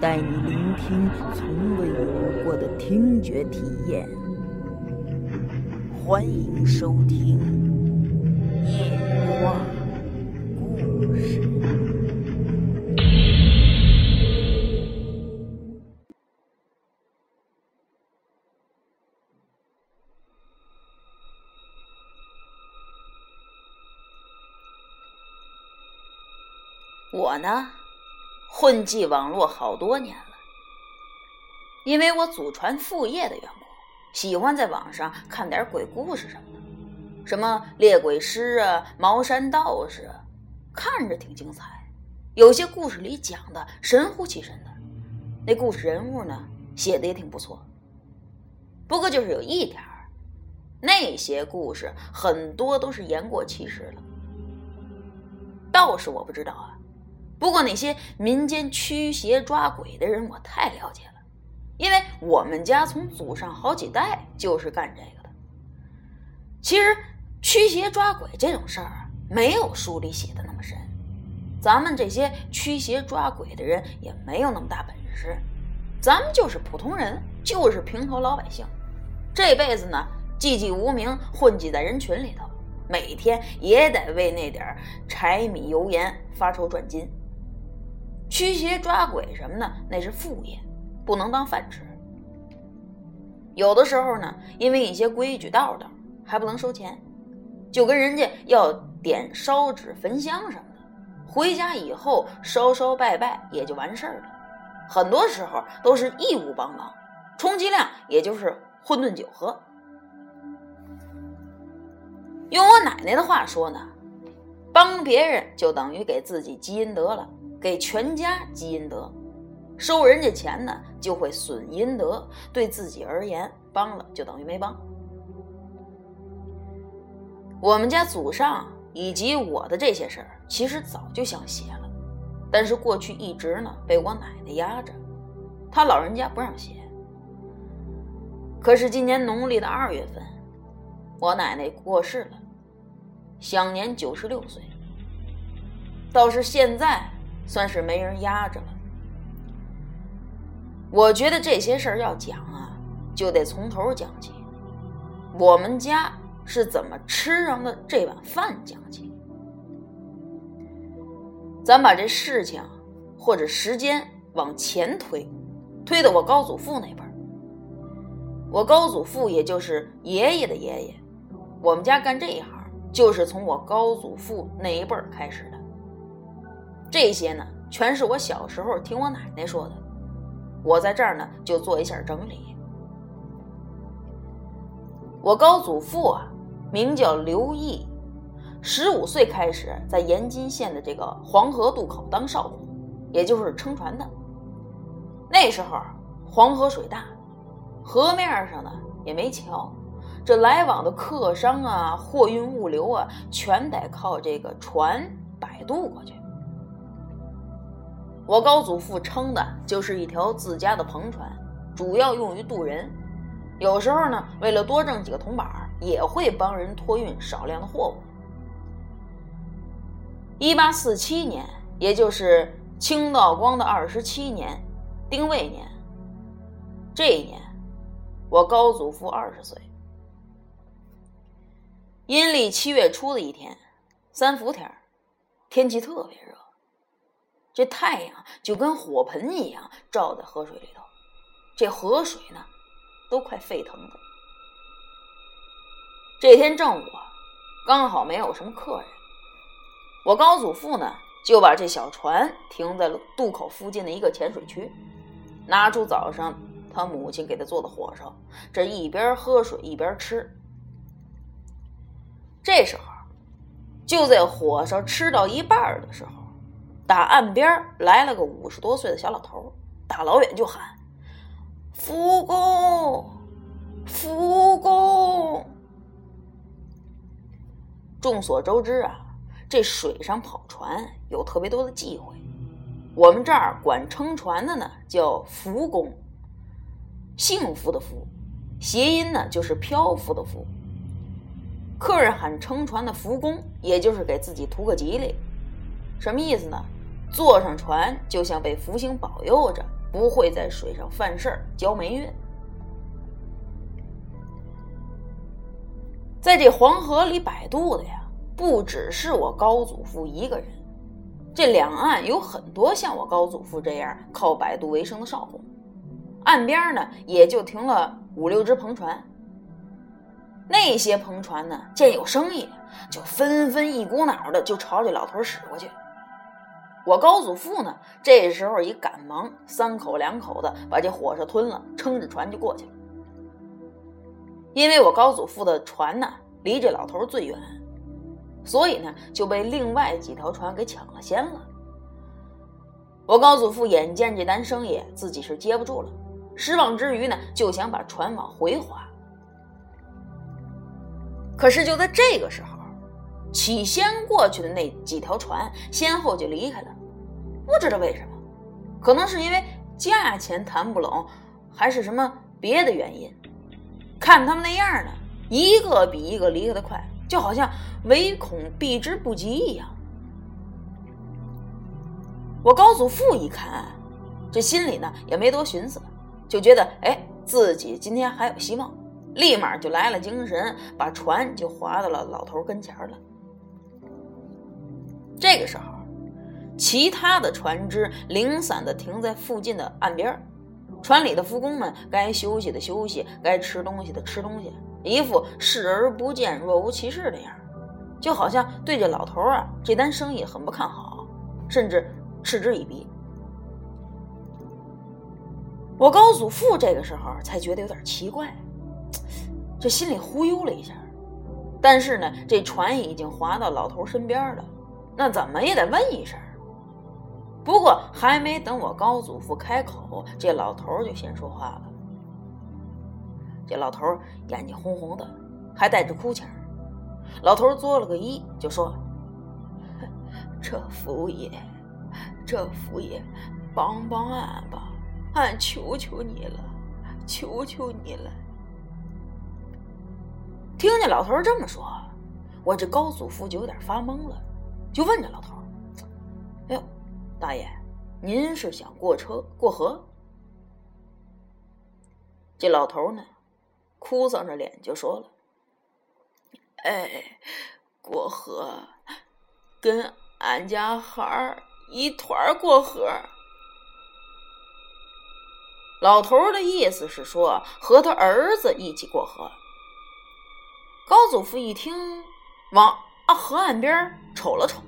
带你聆听从未有过的听觉体验。欢迎收听《夜话故事》。我呢，混迹网络好多年了，因为我祖传父业的缘故。喜欢在网上看点鬼故事什么的，什么猎鬼师啊、茅山道士啊，看着挺精彩。有些故事里讲的神乎其神的，那故事人物呢写的也挺不错。不过就是有一点儿，那些故事很多都是言过其实了。道士我不知道啊，不过那些民间驱邪抓鬼的人我太了解了。因为我们家从祖上好几代就是干这个的。其实驱邪抓鬼这种事儿啊，没有书里写的那么深。咱们这些驱邪抓鬼的人也没有那么大本事，咱们就是普通人，就是平头老百姓。这辈子呢，寂寂无名，混迹在人群里头，每天也得为那点柴米油盐发愁赚金。驱邪抓鬼什么的，那是副业。不能当饭吃。有的时候呢，因为一些规矩道道，还不能收钱，就跟人家要点烧纸、焚香什么的。回家以后烧烧拜拜也就完事儿了。很多时候都是义务帮忙，充其量也就是混顿酒喝。用我奶奶的话说呢，帮别人就等于给自己积阴德了，给全家积阴德。收人家钱呢，就会损阴德。对自己而言，帮了就等于没帮。我们家祖上以及我的这些事儿，其实早就想写了，但是过去一直呢被我奶奶压着，她老人家不让写。可是今年农历的二月份，我奶奶过世了，享年九十六岁。倒是现在算是没人压着了。我觉得这些事儿要讲啊，就得从头讲起。我们家是怎么吃上的这碗饭讲起。咱把这事情或者时间往前推，推到我高祖父那辈儿。我高祖父也就是爷爷的爷爷，我们家干这一行就是从我高祖父那一辈儿开始的。这些呢，全是我小时候听我奶奶说的。我在这儿呢，就做一下整理。我高祖父啊，名叫刘毅，十五岁开始在延津县的这个黄河渡口当哨工，也就是撑船的。那时候黄河水大，河面上呢也没桥，这来往的客商啊、货运物流啊，全得靠这个船摆渡过去。我高祖父撑的就是一条自家的篷船，主要用于渡人。有时候呢，为了多挣几个铜板也会帮人托运少量的货物。一八四七年，也就是清道光的二十七年，丁未年。这一年，我高祖父二十岁。阴历七月初的一天，三伏天天气特别热。这太阳就跟火盆一样照在河水里头，这河水呢，都快沸腾了。这天正午，刚好没有什么客人，我高祖父呢就把这小船停在了渡口附近的一个浅水区，拿出早上他母亲给他做的火烧，这一边喝水一边吃。这时候，就在火烧吃到一半的时候。打岸边来了个五十多岁的小老头，大老远就喊：“福公，福公！”众所周知啊，这水上跑船有特别多的忌讳。我们这儿管撑船的呢叫福公，幸福的福，谐音呢就是漂浮的浮。客人喊撑船的福公，也就是给自己图个吉利。什么意思呢？坐上船就像被福星保佑着，不会在水上犯事儿、交霉运。在这黄河里摆渡的呀，不只是我高祖父一个人，这两岸有很多像我高祖父这样靠摆渡为生的少工，岸边呢也就停了五六只篷船。那些篷船呢，见有生意，就纷纷一股脑的就朝这老头驶过去。我高祖父呢，这时候一赶忙，三口两口的把这火烧吞了，撑着船就过去了。因为我高祖父的船呢离这老头最远，所以呢就被另外几条船给抢了先了。我高祖父眼见这单生意自己是接不住了，失望之余呢，就想把船往回划。可是就在这个时候。起先过去的那几条船先后就离开了，不知道为什么，可能是因为价钱谈不拢，还是什么别的原因。看他们那样呢，一个比一个离开的快，就好像唯恐避之不及一样。我高祖父一看，这心里呢也没多寻思，就觉得哎，自己今天还有希望，立马就来了精神，把船就划到了老头跟前了。这个时候，其他的船只零散的停在附近的岸边船里的浮工们该休息的休息，该吃东西的吃东西，一副视而不见、若无其事的样就好像对这老头啊这单生意很不看好，甚至嗤之以鼻。我高祖父这个时候才觉得有点奇怪，这心里忽悠了一下，但是呢，这船已经划到老头身边了。那怎么也得问一声。不过还没等我高祖父开口，这老头就先说话了。这老头眼睛红红的，还带着哭腔。老头作了个揖，就说：“这福爷，这福爷，帮帮俺吧，俺求求你了，求求你了。”听见老头这么说，我这高祖父就有点发懵了。就问这老头：“，大爷，您是想过车过河？”这老头呢，哭丧着脸就说了：“哎，过河，跟俺家孩儿一团过河。”老头的意思是说和他儿子一起过河。高祖父一听，往。啊，河岸边瞅了瞅，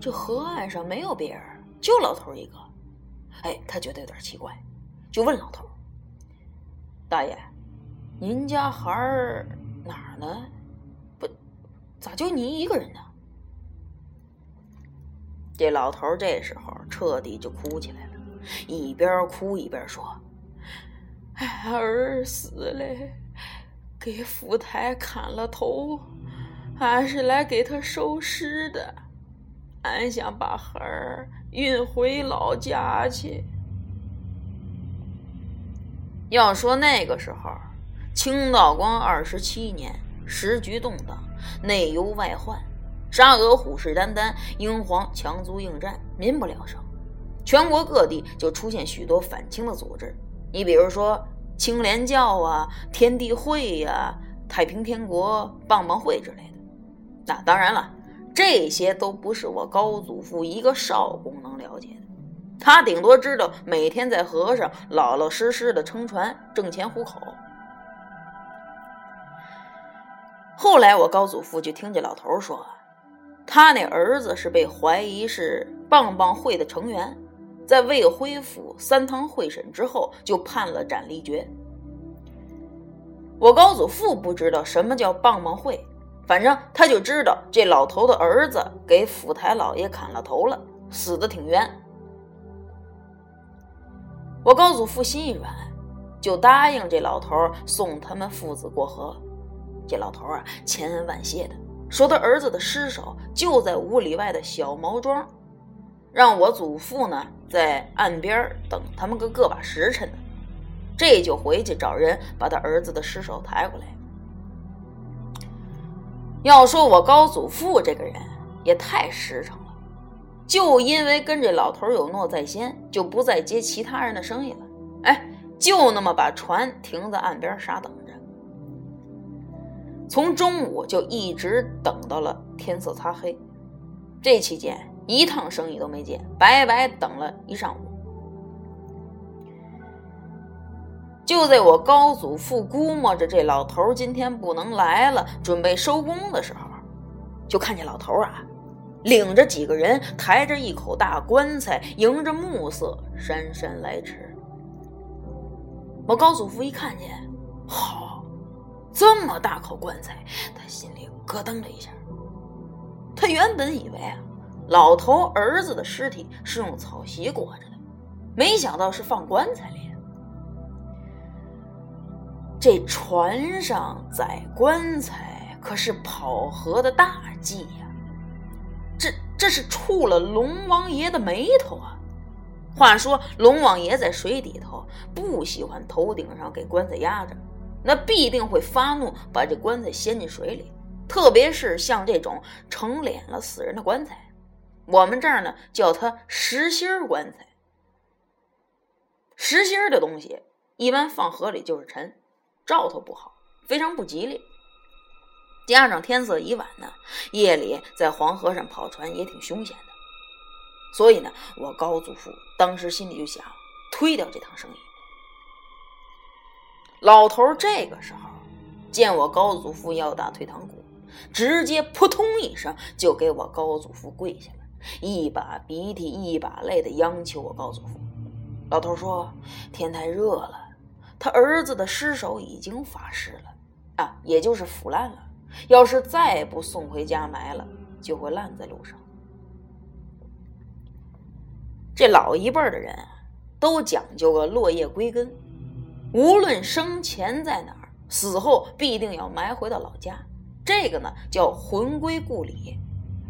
这河岸上没有别人，就老头一个。哎，他觉得有点奇怪，就问老头：“大爷，您家孩儿哪儿呢？不，咋就您一个人呢？”这老头这时候彻底就哭起来了，一边哭一边说：“儿死了，给福台砍了头。”俺是来给他收尸的，俺想把孩儿运回老家去。要说那个时候，清道光二十七年，时局动荡，内忧外患，沙俄虎视眈眈，英皇强租硬战，民不聊生。全国各地就出现许多反清的组织，你比如说青莲教啊、天地会呀、太平天国、棒棒会之类的。那当然了，这些都不是我高祖父一个少公能了解的，他顶多知道每天在河上老老实实的撑船挣钱糊口。后来我高祖父就听见老头说，他那儿子是被怀疑是棒棒会的成员，在未恢复三堂会审之后就判了斩立决。我高祖父不知道什么叫棒棒会。反正他就知道这老头的儿子给府台老爷砍了头了，死的挺冤。我高祖父心一软，就答应这老头送他们父子过河。这老头啊，千恩万谢的说，他儿子的尸首就在五里外的小毛庄，让我祖父呢在岸边等他们个个把时辰呢，这就回去找人把他儿子的尸首抬过来。要说我高祖父这个人也太实诚了，就因为跟这老头有诺在先，就不再接其他人的生意了。哎，就那么把船停在岸边傻等着，从中午就一直等到了天色擦黑。这期间一趟生意都没接，白白等了一上午。就在我高祖父估摸着这老头今天不能来了，准备收工的时候，就看见老头啊，领着几个人，抬着一口大棺材，迎着暮色姗姗来迟。我高祖父一看见，好，这么大口棺材，他心里咯噔了一下。他原本以为啊，老头儿子的尸体是用草席裹着的，没想到是放棺材里。这船上载棺材可是跑河的大忌呀！这这是触了龙王爷的眉头啊！话说龙王爷在水底头不喜欢头顶上给棺材压着，那必定会发怒，把这棺材掀进水里。特别是像这种成脸了死人的棺材，我们这儿呢叫它实心棺材。实心的东西一般放河里就是沉。兆头不好，非常不吉利。加上天色已晚呢，夜里在黄河上跑船也挺凶险的。所以呢，我高祖父当时心里就想推掉这趟生意。老头这个时候见我高祖父要打退堂鼓，直接扑通一声就给我高祖父跪下了，一把鼻涕一把泪的央求我高祖父。老头说：“天太热了。”他儿子的尸首已经发尸了，啊，也就是腐烂了。要是再不送回家埋了，就会烂在路上。这老一辈的人都讲究个落叶归根，无论生前在哪儿，死后必定要埋回到老家。这个呢叫魂归故里。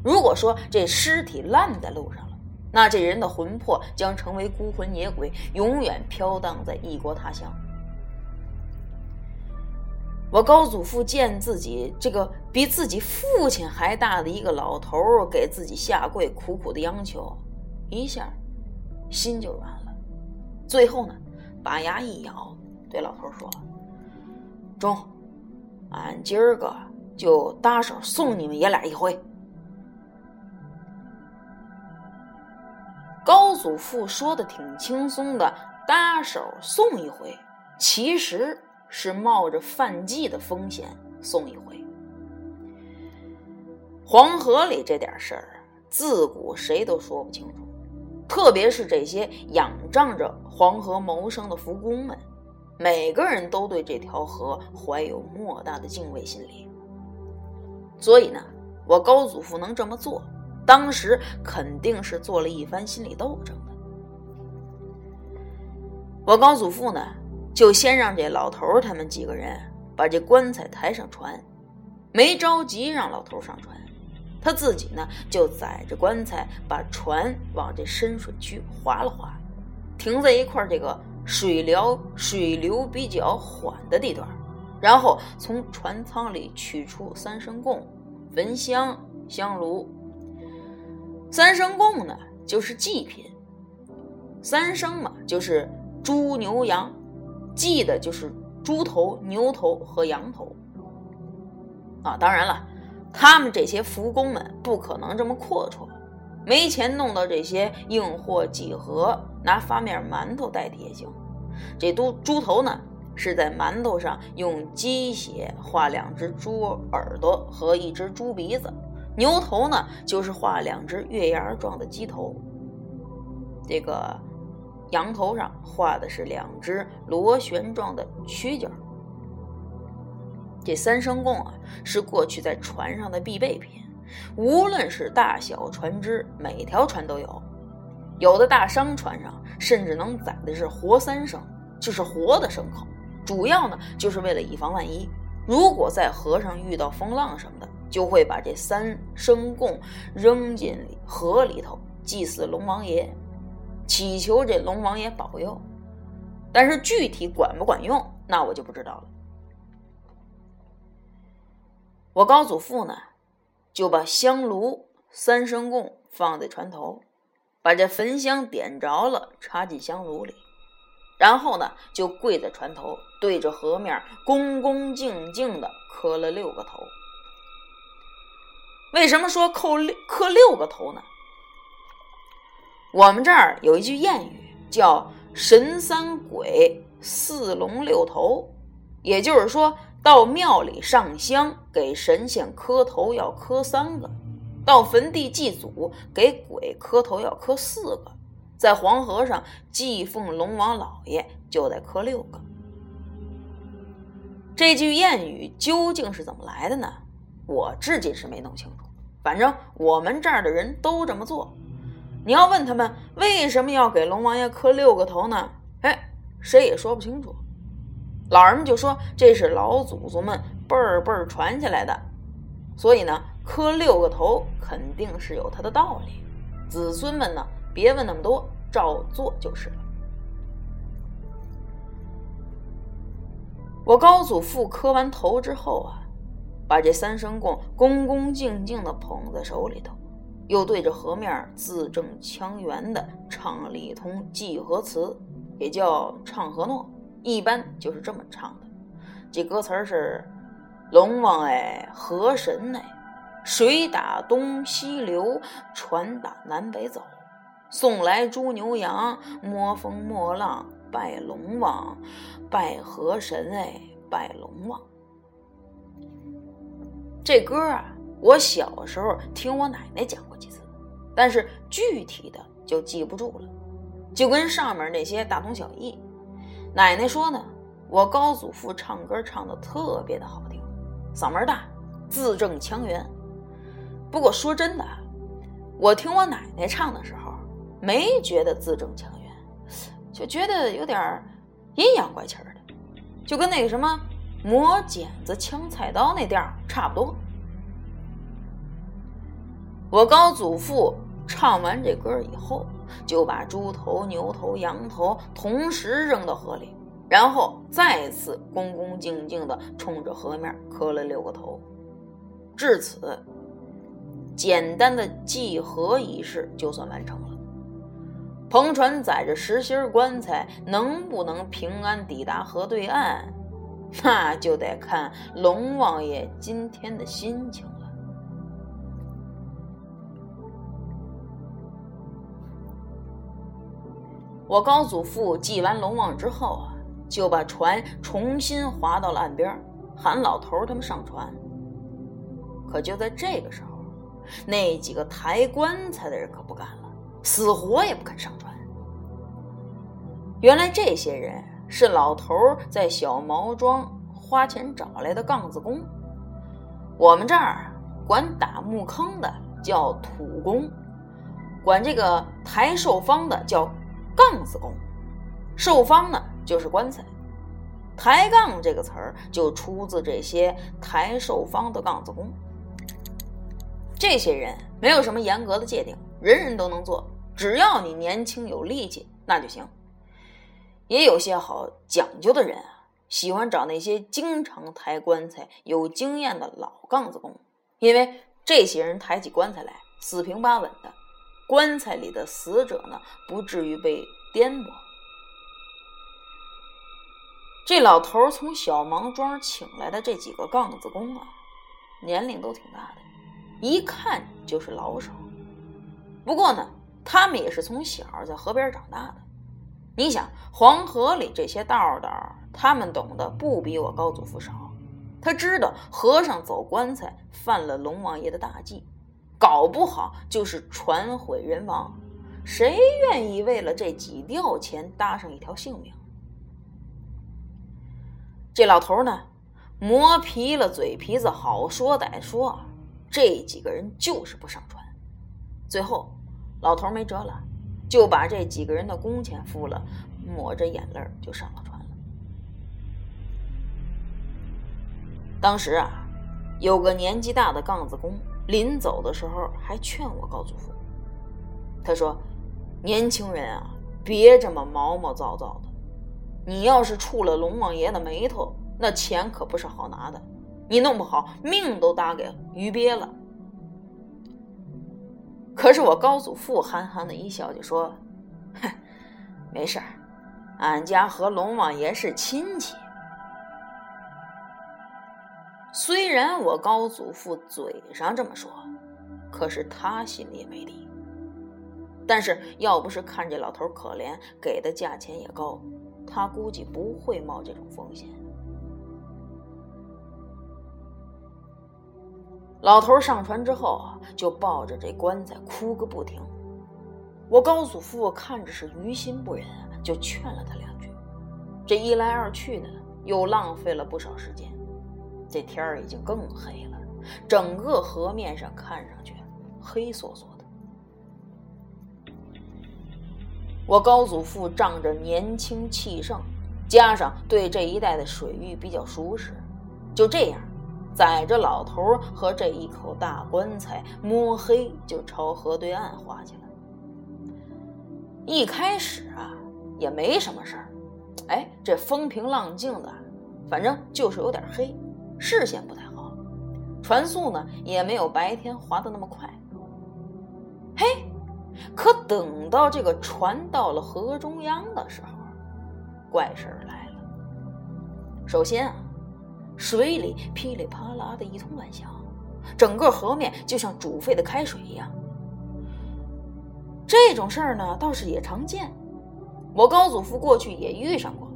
如果说这尸体烂在路上了，那这人的魂魄将成为孤魂野鬼，永远飘荡在异国他乡。我高祖父见自己这个比自己父亲还大的一个老头给自己下跪，苦苦的央求，一下心就软了。最后呢，把牙一咬，对老头说：“中，俺今儿个就搭手送你们爷俩一回。”高祖父说的挺轻松的，搭手送一回，其实。是冒着犯忌的风险送一回。黄河里这点事儿，自古谁都说不清楚，特别是这些仰仗着黄河谋生的浮工们，每个人都对这条河怀有莫大的敬畏心理。所以呢，我高祖父能这么做，当时肯定是做了一番心理斗争的。我高祖父呢？就先让这老头他们几个人把这棺材抬上船，没着急让老头上船，他自己呢就载着棺材把船往这深水区划了划，停在一块这个水流水流比较缓的地段，然后从船舱里取出三升供、焚香、香炉。三生供呢就是祭品，三生嘛就是猪牛羊。祭的就是猪头、牛头和羊头啊！当然了，他们这些福工们不可能这么阔绰，没钱弄到这些硬货几何，拿发面馒头代替也行。这都猪头呢，是在馒头上用鸡血画两只猪耳朵和一只猪鼻子；牛头呢，就是画两只月牙状的鸡头。这个。羊头上画的是两只螺旋状的曲角。这三生供啊，是过去在船上的必备品，无论是大小船只，每条船都有。有的大商船上甚至能载的是活三牲，就是活的牲口。主要呢，就是为了以防万一，如果在河上遇到风浪什么的，就会把这三牲供扔进河里头祭祀龙王爷，祈求这龙王爷保佑。但是具体管不管用，那我就不知道了。我高祖父呢，就把香炉、三牲供放在船头，把这焚香点着了，插进香炉里。然后呢，就跪在船头，对着河面恭恭敬敬的磕了六个头。为什么说扣六磕六个头呢？我们这儿有一句谚语，叫“神三鬼，四龙六头”，也就是说，到庙里上香给神仙磕头要磕三个，到坟地祭祖给鬼磕头要磕四个。在黄河上祭奉龙王老爷，就得磕六个。这句谚语究竟是怎么来的呢？我至今是没弄清楚。反正我们这儿的人都这么做。你要问他们为什么要给龙王爷磕六个头呢？哎，谁也说不清楚。老人们就说这是老祖宗们辈儿辈儿传下来的，所以呢，磕六个头肯定是有它的道理。子孙们呢？别问那么多，照做就是了。我高祖父磕完头之后啊，把这三牲供恭恭敬敬的捧在手里头，又对着河面字正腔圆的唱了一通祭河词，也叫唱河诺，一般就是这么唱的。这歌词是：“龙王哎，河神哎，水打东西流，船打南北走。”送来猪牛羊，摸风摸浪，拜龙王，拜河神哎，拜龙王。这歌啊，我小时候听我奶奶讲过几次，但是具体的就记不住了，就跟上面那些大同小异。奶奶说呢，我高祖父唱歌唱的特别的好听，嗓门大，字正腔圆。不过说真的，我听我奶奶唱的时候。没觉得字正腔圆，就觉得有点阴阳怪气的，就跟那个什么磨剪子枪菜刀那调差不多。我高祖父唱完这歌以后，就把猪头、牛头、羊头同时扔到河里，然后再次恭恭敬敬的冲着河面磕了六个头。至此，简单的祭河仪式就算完成了。篷船载着实心棺材，能不能平安抵达河对岸，那就得看龙王爷今天的心情了。我高祖父祭完龙王之后啊，就把船重新划到了岸边，喊老头他们上船。可就在这个时候，那几个抬棺材的人可不干了。死活也不肯上船。原来这些人是老头在小毛庄花钱找来的杠子工。我们这儿管打木坑的叫土工，管这个抬寿方的叫杠子工。寿方呢就是棺材，抬杠这个词儿就出自这些抬寿方的杠子工。这些人没有什么严格的界定，人人都能做。只要你年轻有力气，那就行。也有些好讲究的人啊，喜欢找那些经常抬棺材、有经验的老杠子工，因为这些人抬起棺材来四平八稳的，棺材里的死者呢不至于被颠簸。这老头从小忙庄请来的这几个杠子工啊，年龄都挺大的，一看就是老手。不过呢。他们也是从小在河边长大的，你想黄河里这些道道，他们懂得不比我高祖父少。他知道河上走棺材犯了龙王爷的大忌，搞不好就是船毁人亡。谁愿意为了这几吊钱搭上一条性命？这老头呢，磨皮了嘴皮子，好说歹说，这几个人就是不上船，最后。老头没辙了，就把这几个人的工钱付了，抹着眼泪就上了船了。当时啊，有个年纪大的杠子工，临走的时候还劝我高祖父，他说：“年轻人啊，别这么毛毛躁躁的，你要是触了龙王爷的眉头，那钱可不是好拿的，你弄不好命都搭给鱼鳖了。”可是我高祖父憨憨的一笑，就说：“哼，没事儿，俺家和龙王爷是亲戚。”虽然我高祖父嘴上这么说，可是他心里也没底。但是要不是看这老头可怜，给的价钱也高，他估计不会冒这种风险。老头上船之后，就抱着这棺材哭个不停。我高祖父看着是于心不忍，就劝了他两句。这一来二去的，又浪费了不少时间。这天儿已经更黑了，整个河面上看上去黑索索的。我高祖父仗着年轻气盛，加上对这一带的水域比较熟识，就这样。载着老头和这一口大棺材，摸黑就朝河对岸划去了。一开始啊，也没什么事儿，哎，这风平浪静的，反正就是有点黑，视线不太好，船速呢也没有白天划的那么快。嘿，可等到这个船到了河中央的时候，怪事儿来了。首先啊。水里噼里啪啦的一通乱响，整个河面就像煮沸的开水一样。这种事儿呢，倒是也常见，我高祖父过去也遇上过。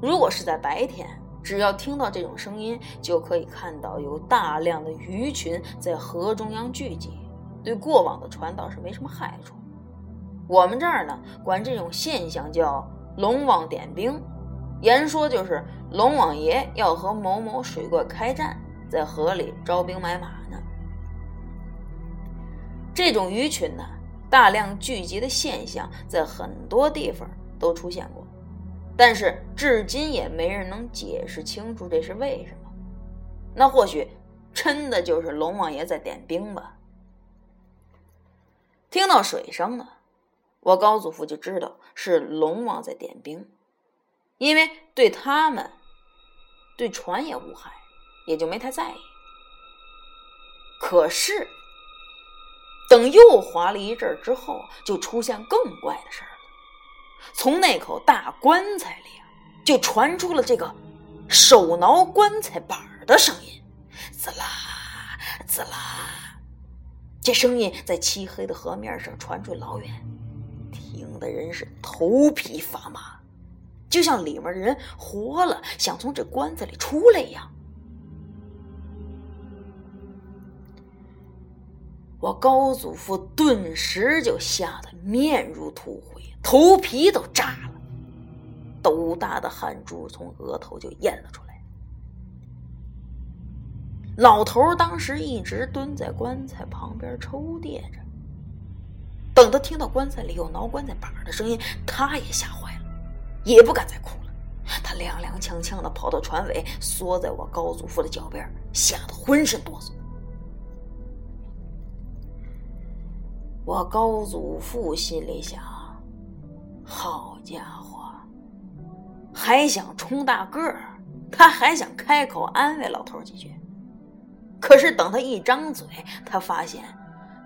如果是在白天，只要听到这种声音，就可以看到有大量的鱼群在河中央聚集，对过往的船倒是没什么害处。我们这儿呢，管这种现象叫“龙王点兵”。言说就是龙王爷要和某某水怪开战，在河里招兵买马呢。这种鱼群呢，大量聚集的现象在很多地方都出现过，但是至今也没人能解释清楚这是为什么。那或许真的就是龙王爷在点兵吧？听到水声了，我高祖父就知道是龙王在点兵。因为对他们，对船也无害，也就没太在意。可是，等又划了一阵之后，就出现更怪的事儿。从那口大棺材里啊，就传出了这个手挠棺材板的声音，滋啦滋啦。这声音在漆黑的河面上传出老远，听的人是头皮发麻。就像里面的人活了，想从这棺材里出来一样。我高祖父顿时就吓得面如土灰，头皮都炸了，豆大的汗珠从额头就咽了出来。老头当时一直蹲在棺材旁边抽噎着，等他听到棺材里有挠棺材板的声音，他也吓坏了。也不敢再哭了，他踉踉跄跄的跑到船尾，缩在我高祖父的脚边，吓得浑身哆嗦。我高祖父心里想：好家伙，还想冲大个儿，他还想开口安慰老头几句。可是等他一张嘴，他发现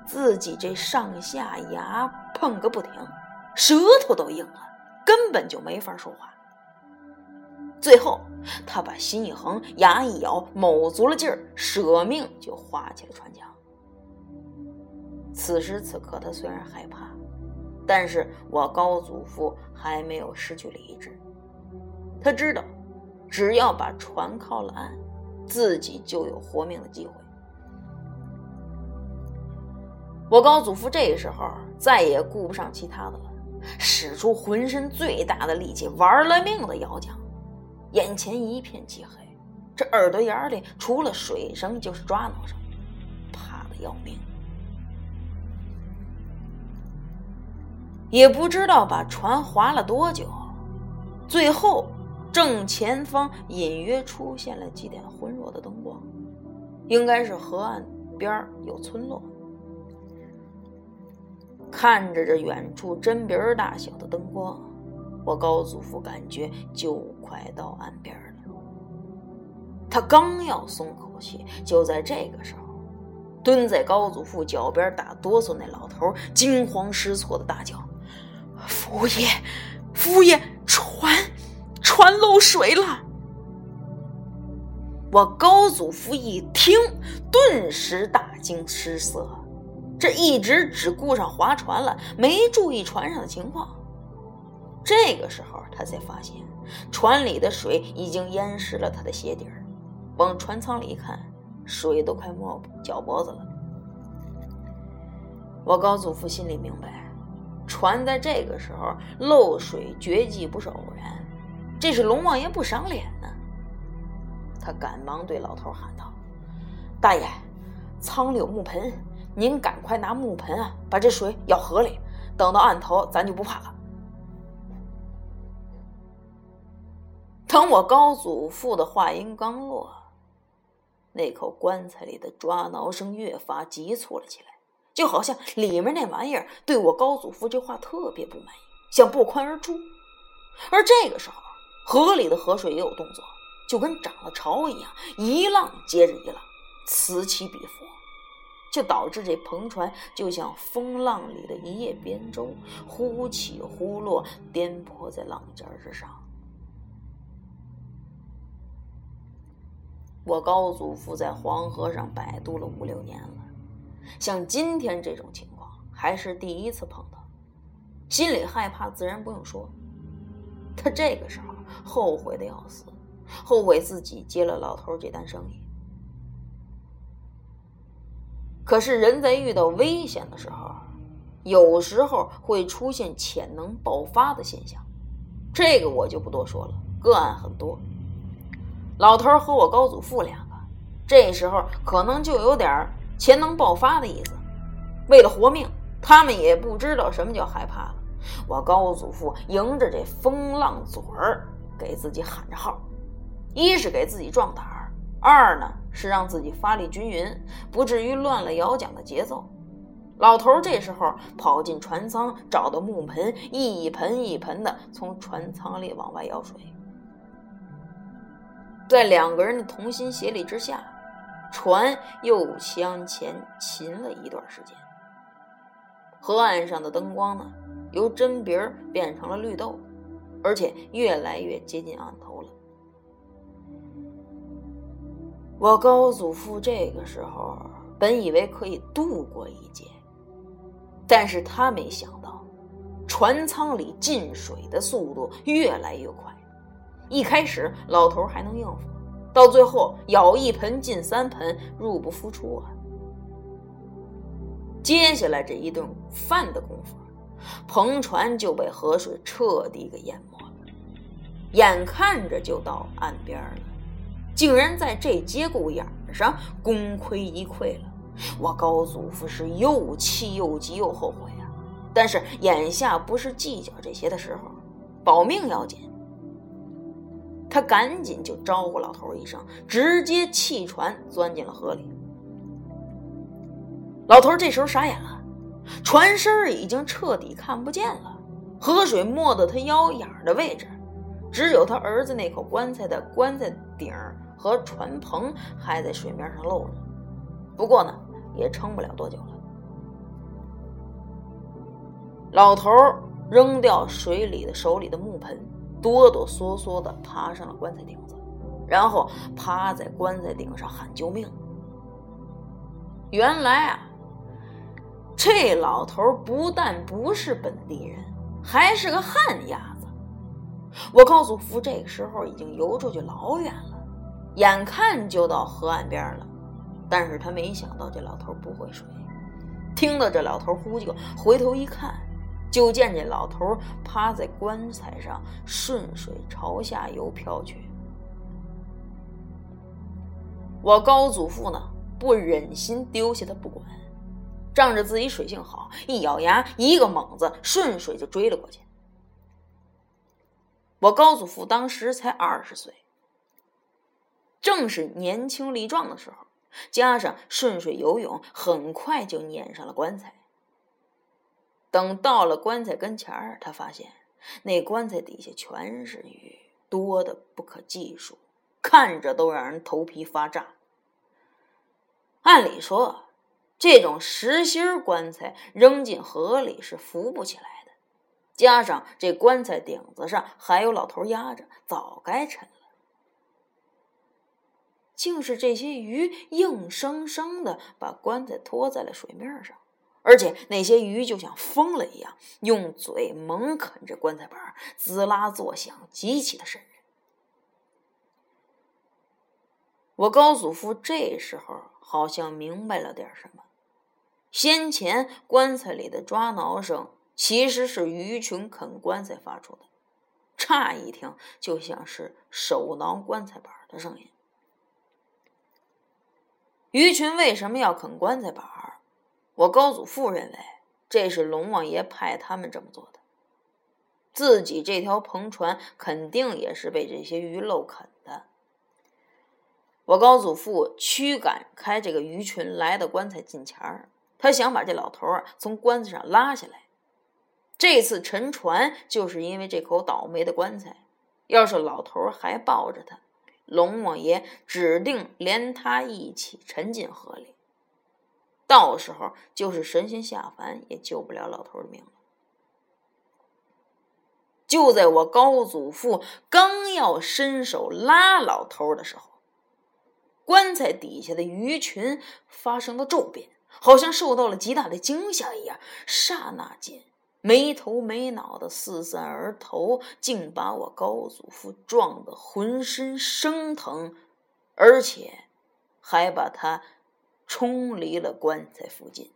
自己这上下牙碰个不停，舌头都硬了。根本就没法说话。最后，他把心一横，牙一咬，卯足了劲儿，舍命就划起了船桨。此时此刻，他虽然害怕，但是我高祖父还没有失去理智。他知道，只要把船靠了岸，自己就有活命的机会。我高祖父这时候再也顾不上其他的了。使出浑身最大的力气，玩了命的摇桨，眼前一片漆黑，这耳朵眼里除了水声就是抓挠声，怕的要命。也不知道把船划了多久，最后正前方隐约出现了几点浑弱的灯光，应该是河岸边有村落。看着这远处针鼻大小的灯光，我高祖父感觉就快到岸边了。他刚要松口气，就在这个时候，蹲在高祖父脚边打哆嗦那老头惊慌失措的大叫：“夫爷，夫爷，船，船漏水了！”我高祖父一听，顿时大惊失色。这一直只顾上划船了，没注意船上的情况。这个时候，他才发现船里的水已经淹湿了他的鞋底儿。往船舱里一看，水都快没脚脖子了。我高祖父心里明白，船在这个时候漏水绝技不是偶然，这是龙王爷不赏脸呢。他赶忙对老头喊道：“大爷，舱里有木盆。”您赶快拿木盆啊，把这水舀河里，等到岸头，咱就不怕了。等我高祖父的话音刚落，那口棺材里的抓挠声越发急促了起来，就好像里面那玩意儿对我高祖父这话特别不满意，想不宽而出。而这个时候，河里的河水也有动作，就跟涨了潮一样，一浪接着一浪，此起彼伏。就导致这篷船就像风浪里的一叶扁舟，忽起忽落，颠簸在浪尖之上。我高祖父在黄河上摆渡了五六年了，像今天这种情况还是第一次碰到，心里害怕自然不用说。他这个时候后悔的要死，后悔自己接了老头这单生意。可是人在遇到危险的时候，有时候会出现潜能爆发的现象，这个我就不多说了，个案很多。老头和我高祖父两个，这时候可能就有点潜能爆发的意思。为了活命，他们也不知道什么叫害怕了。我高祖父迎着这风浪嘴儿，给自己喊着号，一是给自己壮胆儿。二呢是让自己发力均匀，不至于乱了摇桨的节奏。老头这时候跑进船舱，找到木盆，一盆一盆的从船舱里往外舀水。在两个人的同心协力之下，船又向前行了一段时间。河岸上的灯光呢，由针鼻变成了绿豆，而且越来越接近岸头了。我高祖父这个时候本以为可以度过一劫，但是他没想到，船舱里进水的速度越来越快。一开始老头还能应付，到最后舀一盆进三盆，入不敷出啊。接下来这一顿饭的功夫，篷船就被河水彻底给淹没了，眼看着就到岸边了。竟然在这节骨眼上功亏一篑了，我高祖父是又气又急又后悔啊！但是眼下不是计较这些的时候，保命要紧。他赶紧就招呼老头一声，直接弃船钻进了河里。老头这时候傻眼了，船身已经彻底看不见了，河水没到他腰眼的位置。只有他儿子那口棺材的棺材顶和船棚还在水面上露着，不过呢，也撑不了多久了。老头扔掉水里的手里的木盆，哆哆嗦嗦的爬上了棺材顶子，然后趴在棺材顶上喊救命。原来啊，这老头不但不是本地人，还是个旱鸭子。我告诉福这个时候已经游出去老远了，眼看就到河岸边了，但是他没想到这老头不会水。听到这老头呼救，回头一看，就见这老头趴在棺材上，顺水朝下游飘去。我高祖父呢，不忍心丢下他不管，仗着自己水性好，一咬牙，一个猛子，顺水就追了过去。我高祖父当时才二十岁，正是年轻力壮的时候，加上顺水游泳，很快就撵上了棺材。等到了棺材跟前儿，他发现那棺材底下全是鱼，多的不可计数，看着都让人头皮发炸。按理说，这种实心棺材扔进河里是浮不起来的，加上这棺材顶子上还有老头压着，早该沉了。竟是这些鱼硬生生的把棺材拖在了水面上。而且那些鱼就像疯了一样，用嘴猛啃着棺材板，滋啦作响，极其的瘆人。我高祖父这时候好像明白了点什么，先前棺材里的抓挠声其实是鱼群啃棺材发出的，乍一听就像是手挠棺材板的声音。鱼群为什么要啃棺材板？我高祖父认为这是龙王爷派他们这么做的，自己这条篷船肯定也是被这些鱼漏啃的。我高祖父驱赶开这个鱼群，来到棺材近前儿，他想把这老头儿从棺材上拉下来。这次沉船就是因为这口倒霉的棺材，要是老头儿还抱着他，龙王爷指定连他一起沉进河里。到时候就是神仙下凡也救不了老头的命了。就在我高祖父刚要伸手拉老头的时候，棺材底下的鱼群发生了骤变，好像受到了极大的惊吓一样，刹那间没头没脑的四散而逃，竟把我高祖父撞得浑身生疼，而且还把他。冲离了棺材附近。